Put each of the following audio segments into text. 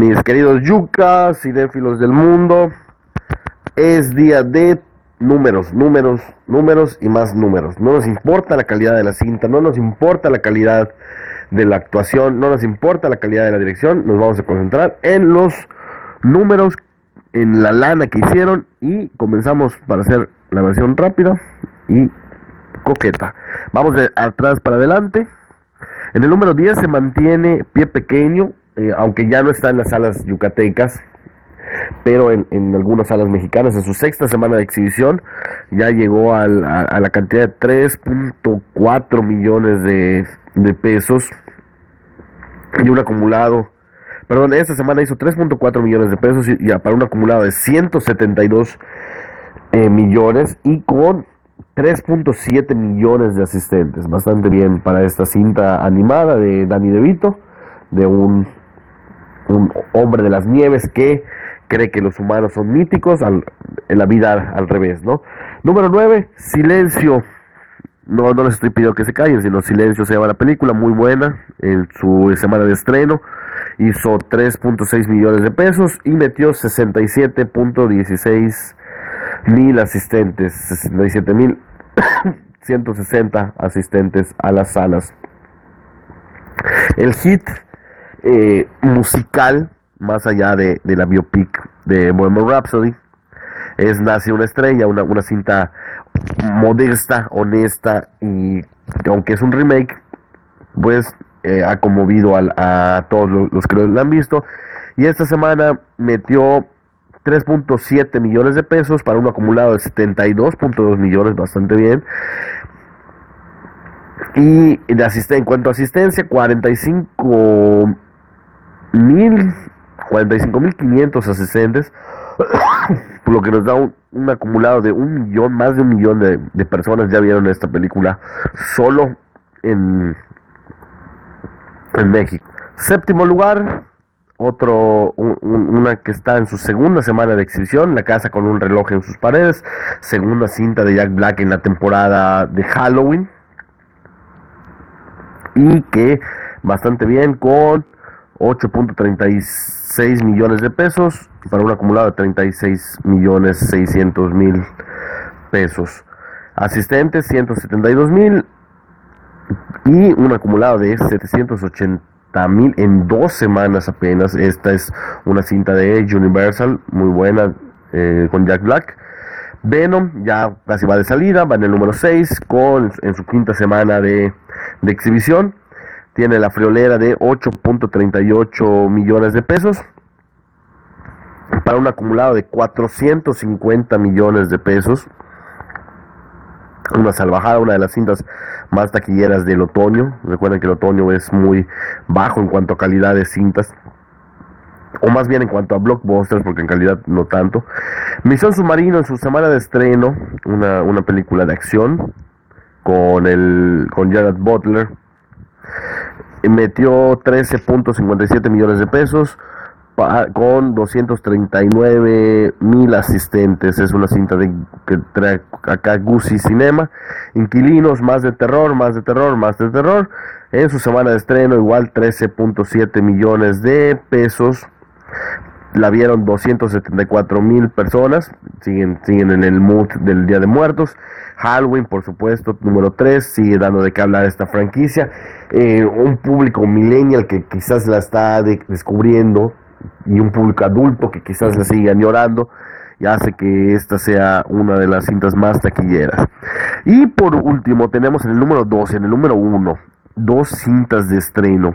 Mis queridos yucas, cinéfilos del mundo, es día de números, números, números y más números. No nos importa la calidad de la cinta, no nos importa la calidad de la actuación, no nos importa la calidad de la dirección, nos vamos a concentrar en los números, en la lana que hicieron y comenzamos para hacer la versión rápida y coqueta. Vamos de atrás para adelante. En el número 10 se mantiene Pie Pequeño, eh, aunque ya no está en las salas yucatecas, pero en, algunas salas mexicanas, en su sexta semana de exhibición, ya llegó a, la cantidad de 3.4 millones de, pesos y un acumulado, perdón, esta semana hizo 3.4 millones de pesos y, para un acumulado de 172 eh, millones y con 3.7 millones de asistentes, bastante bien para esta cinta animada de Danny DeVito, de un, un hombre de las nieves que cree que los humanos son míticos, en la vida al revés, ¿no? Número 9, Silencio. No, no les estoy pidiendo que se callen, sino Silencio se llama la película, muy buena, en su semana de estreno. Hizo 3.6 millones de pesos y metió 67.16 mil asistentes, 67 mil 160 asistentes a las salas. El hit eh, musical, más allá de, la biopic de Bohemian Rhapsody, es Nace una estrella, una, una cinta modesta, honesta y aunque es un remake, pues eh, ha conmovido a, todos los, que lo han visto. Y esta semana metió 3.7 millones de pesos para un acumulado de 72.2 millones, bastante bien. Y de en cuanto a asistencia, 45 mil, 45 mil 500 asistentes, lo que nos da un, acumulado de un millón, más de un millón de, de personas ya vieron esta película solo en, en México. Séptimo lugar, otro, una que está en su segunda semana de exhibición, La casa con un reloj en sus paredes, segunda cinta de Jack Black en la temporada de Halloween, y que bastante bien con 8.36 millones de pesos para un acumulado de 36 millones 600 mil pesos. Asistentes 172 mil y un acumulado de 780 mil en dos semanas apenas. Esta es una cinta de Universal, muy buena, eh, con Jack Black. Venom ya casi va de salida, va en el número 6, con, en su quinta semana de, de exhibición. Tiene la friolera de 8.38 millones de pesos para un acumulado de 450 millones de pesos. Una salvajada, una de las cintas más taquilleras del otoño. Recuerden que el otoño es muy bajo en cuanto a calidad de cintas. O más bien en cuanto a blockbusters, porque en calidad no tanto. Misión Submarino en su semana de estreno, una, una película de acción con, el, con Jared Butler. Metió 13.57 millones de pesos con 239 mil asistentes. Es una cinta de, que trae acá Gucci Cinema. Inquilinos, más de terror, más de terror, más de terror. En su semana de estreno, igual 13.7 millones de pesos. La vieron 274 mil personas. Siguen, siguen en el mood del Día de Muertos. Halloween, por supuesto, número 3, sigue dando de qué hablar esta franquicia. Eh, un público millennial que quizás la está descubriendo y un público adulto que quizás la siga llorando y hace que esta sea una de las cintas más taquilleras. Y por último tenemos en el número 2, en el número 1, dos cintas de estreno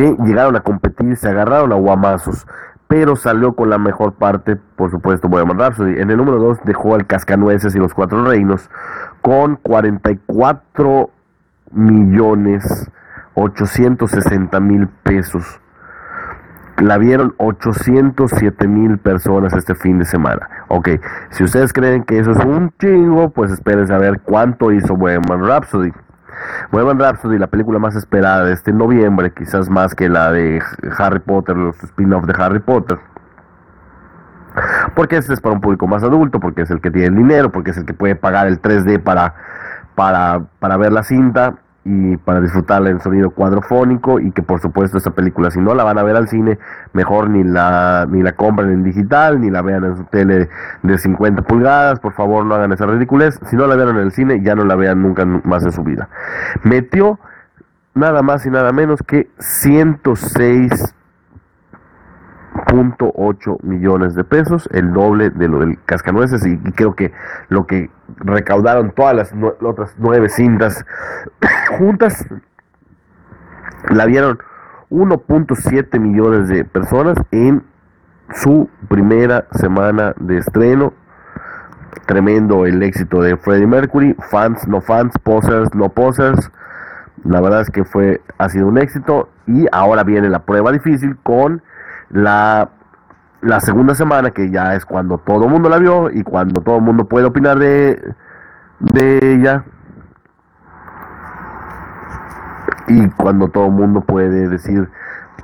llegaron a competir, se agarraron a guamazos, pero salió con la mejor parte, por supuesto, a mandar. En el número 2 dejó al Cascanueces y los Cuatro Reinos con 44 millones 860 mil pesos la vieron 807 mil personas este fin de semana. Ok, si ustedes creen que eso es un chingo, pues esperen a ver cuánto hizo Bohemian Rhapsody. Bohemian Rhapsody, la película más esperada de este noviembre, quizás más que la de Harry Potter, los spin-off de Harry Potter. Porque este es para un público más adulto, porque es el que tiene el dinero, porque es el que puede pagar el 3D para, para, para ver la cinta y para disfrutarla en sonido cuadrofónico y que por supuesto esa película si no la van a ver al cine mejor ni la ni la compren en digital ni la vean en su tele de 50 pulgadas. Por favor no hagan esa ridiculez. Si no la vieron en el cine ya no la vean nunca más en su vida. Metió nada más y nada menos que 106 .8 millones de pesos, el doble de lo del Cascanueces y, creo que lo que recaudaron todas las otras nueve cintas juntas la vieron 1.7 millones de personas en su primera semana de estreno. Tremendo el éxito de Freddie Mercury, fans, no fans, posers, no posers. La verdad es que fue ha sido un éxito y ahora viene la prueba difícil con la, la segunda semana, que ya es cuando todo el mundo la vio y cuando todo el mundo puede opinar de, de ella. Y cuando todo el mundo puede decir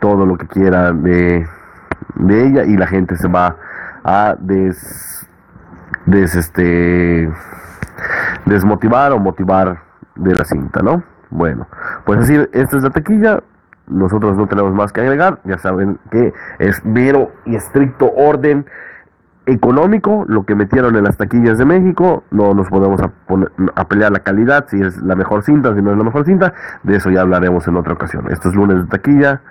todo lo que quiera de, de ella y la gente se va a des, des este desmotivar o motivar de la cinta, ¿no? Bueno, pues decir, esta es la tequilla, nosotros no tenemos más que agregar, ya saben que es mero y estricto orden económico lo que metieron en las taquillas de México, no nos podemos a, pelear la calidad, si es la mejor cinta, si no es la mejor cinta, de eso ya hablaremos en otra ocasión. Esto es lunes de taquilla,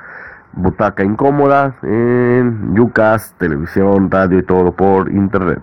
butaca incómoda en Yucas, televisión, radio y todo por internet.